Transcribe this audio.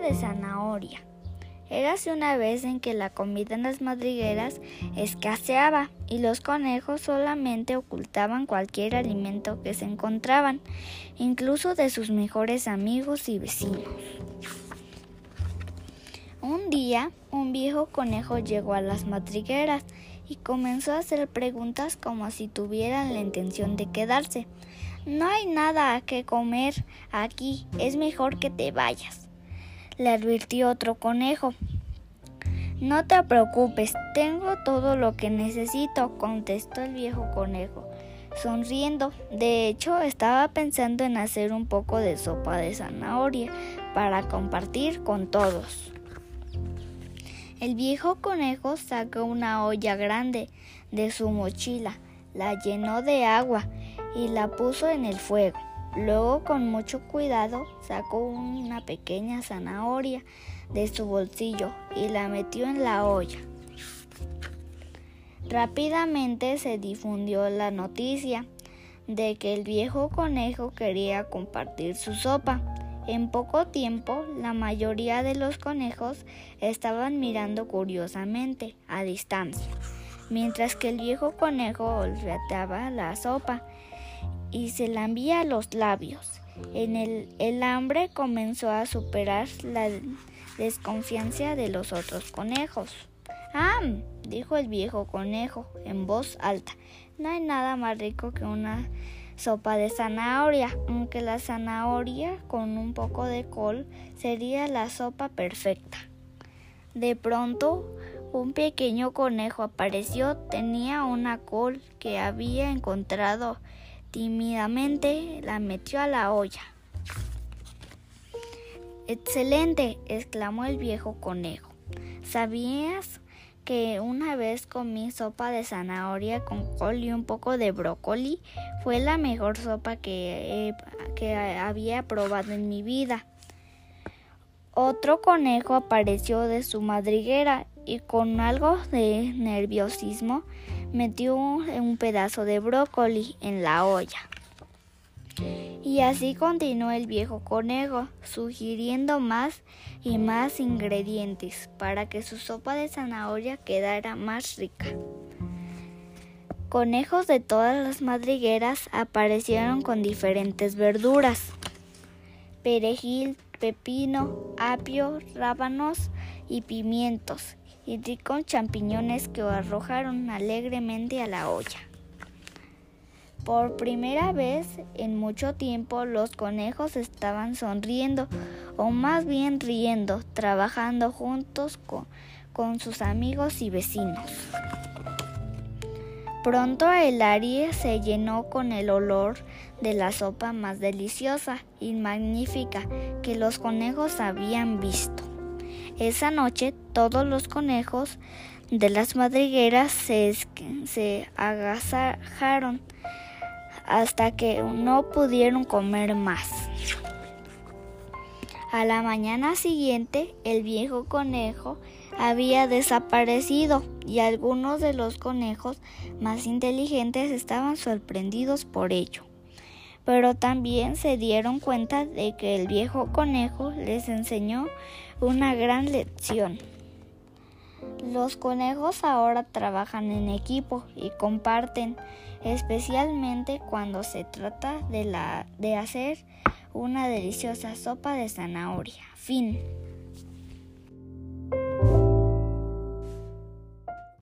De zanahoria. Érase una vez en que la comida en las madrigueras escaseaba y los conejos solamente ocultaban cualquier alimento que se encontraban, incluso de sus mejores amigos y vecinos. Un día, un viejo conejo llegó a las madrigueras y comenzó a hacer preguntas como si tuvieran la intención de quedarse. No hay nada que comer aquí, es mejor que te vayas, le advirtió otro conejo. No te preocupes, tengo todo lo que necesito, contestó el viejo conejo, sonriendo. De hecho, estaba pensando en hacer un poco de sopa de zanahoria para compartir con todos. El viejo conejo sacó una olla grande de su mochila, la llenó de agua y la puso en el fuego. Luego, con mucho cuidado, sacó una pequeña zanahoria de su bolsillo y la metió en la olla. Rápidamente se difundió la noticia de que el viejo conejo quería compartir su sopa. En poco tiempo, la mayoría de los conejos estaban mirando curiosamente a distancia, mientras que el viejo conejo olfateaba la sopa y se lambía los labios. En el, el hambre comenzó a superar la desconfianza de los otros conejos. ¡Ah! dijo el viejo conejo en voz alta. No hay nada más rico que una sopa de zanahoria, aunque la zanahoria con un poco de col sería la sopa perfecta. De pronto, un pequeño conejo apareció. Tenía una col que había encontrado Tímidamente la metió a la olla. Excelente, exclamó el viejo conejo. ¿Sabías que una vez comí sopa de zanahoria con col y un poco de brócoli? Fue la mejor sopa que, que había probado en mi vida. Otro conejo apareció de su madriguera y con algo de nerviosismo metió un pedazo de brócoli en la olla. Y así continuó el viejo conejo, sugiriendo más y más ingredientes para que su sopa de zanahoria quedara más rica. Conejos de todas las madrigueras aparecieron con diferentes verduras. Perejil, pepino, apio, rábanos y pimientos, y con champiñones que arrojaron alegremente a la olla. Por primera vez en mucho tiempo los conejos estaban sonriendo, o más bien riendo, trabajando juntos con, con sus amigos y vecinos. Pronto el área se llenó con el olor de la sopa más deliciosa y magnífica que los conejos habían visto. Esa noche todos los conejos de las madrigueras se, se agasajaron hasta que no pudieron comer más. A la mañana siguiente el viejo conejo había desaparecido y algunos de los conejos más inteligentes estaban sorprendidos por ello pero también se dieron cuenta de que el viejo conejo les enseñó una gran lección. Los conejos ahora trabajan en equipo y comparten, especialmente cuando se trata de, la, de hacer una deliciosa sopa de zanahoria. Fin.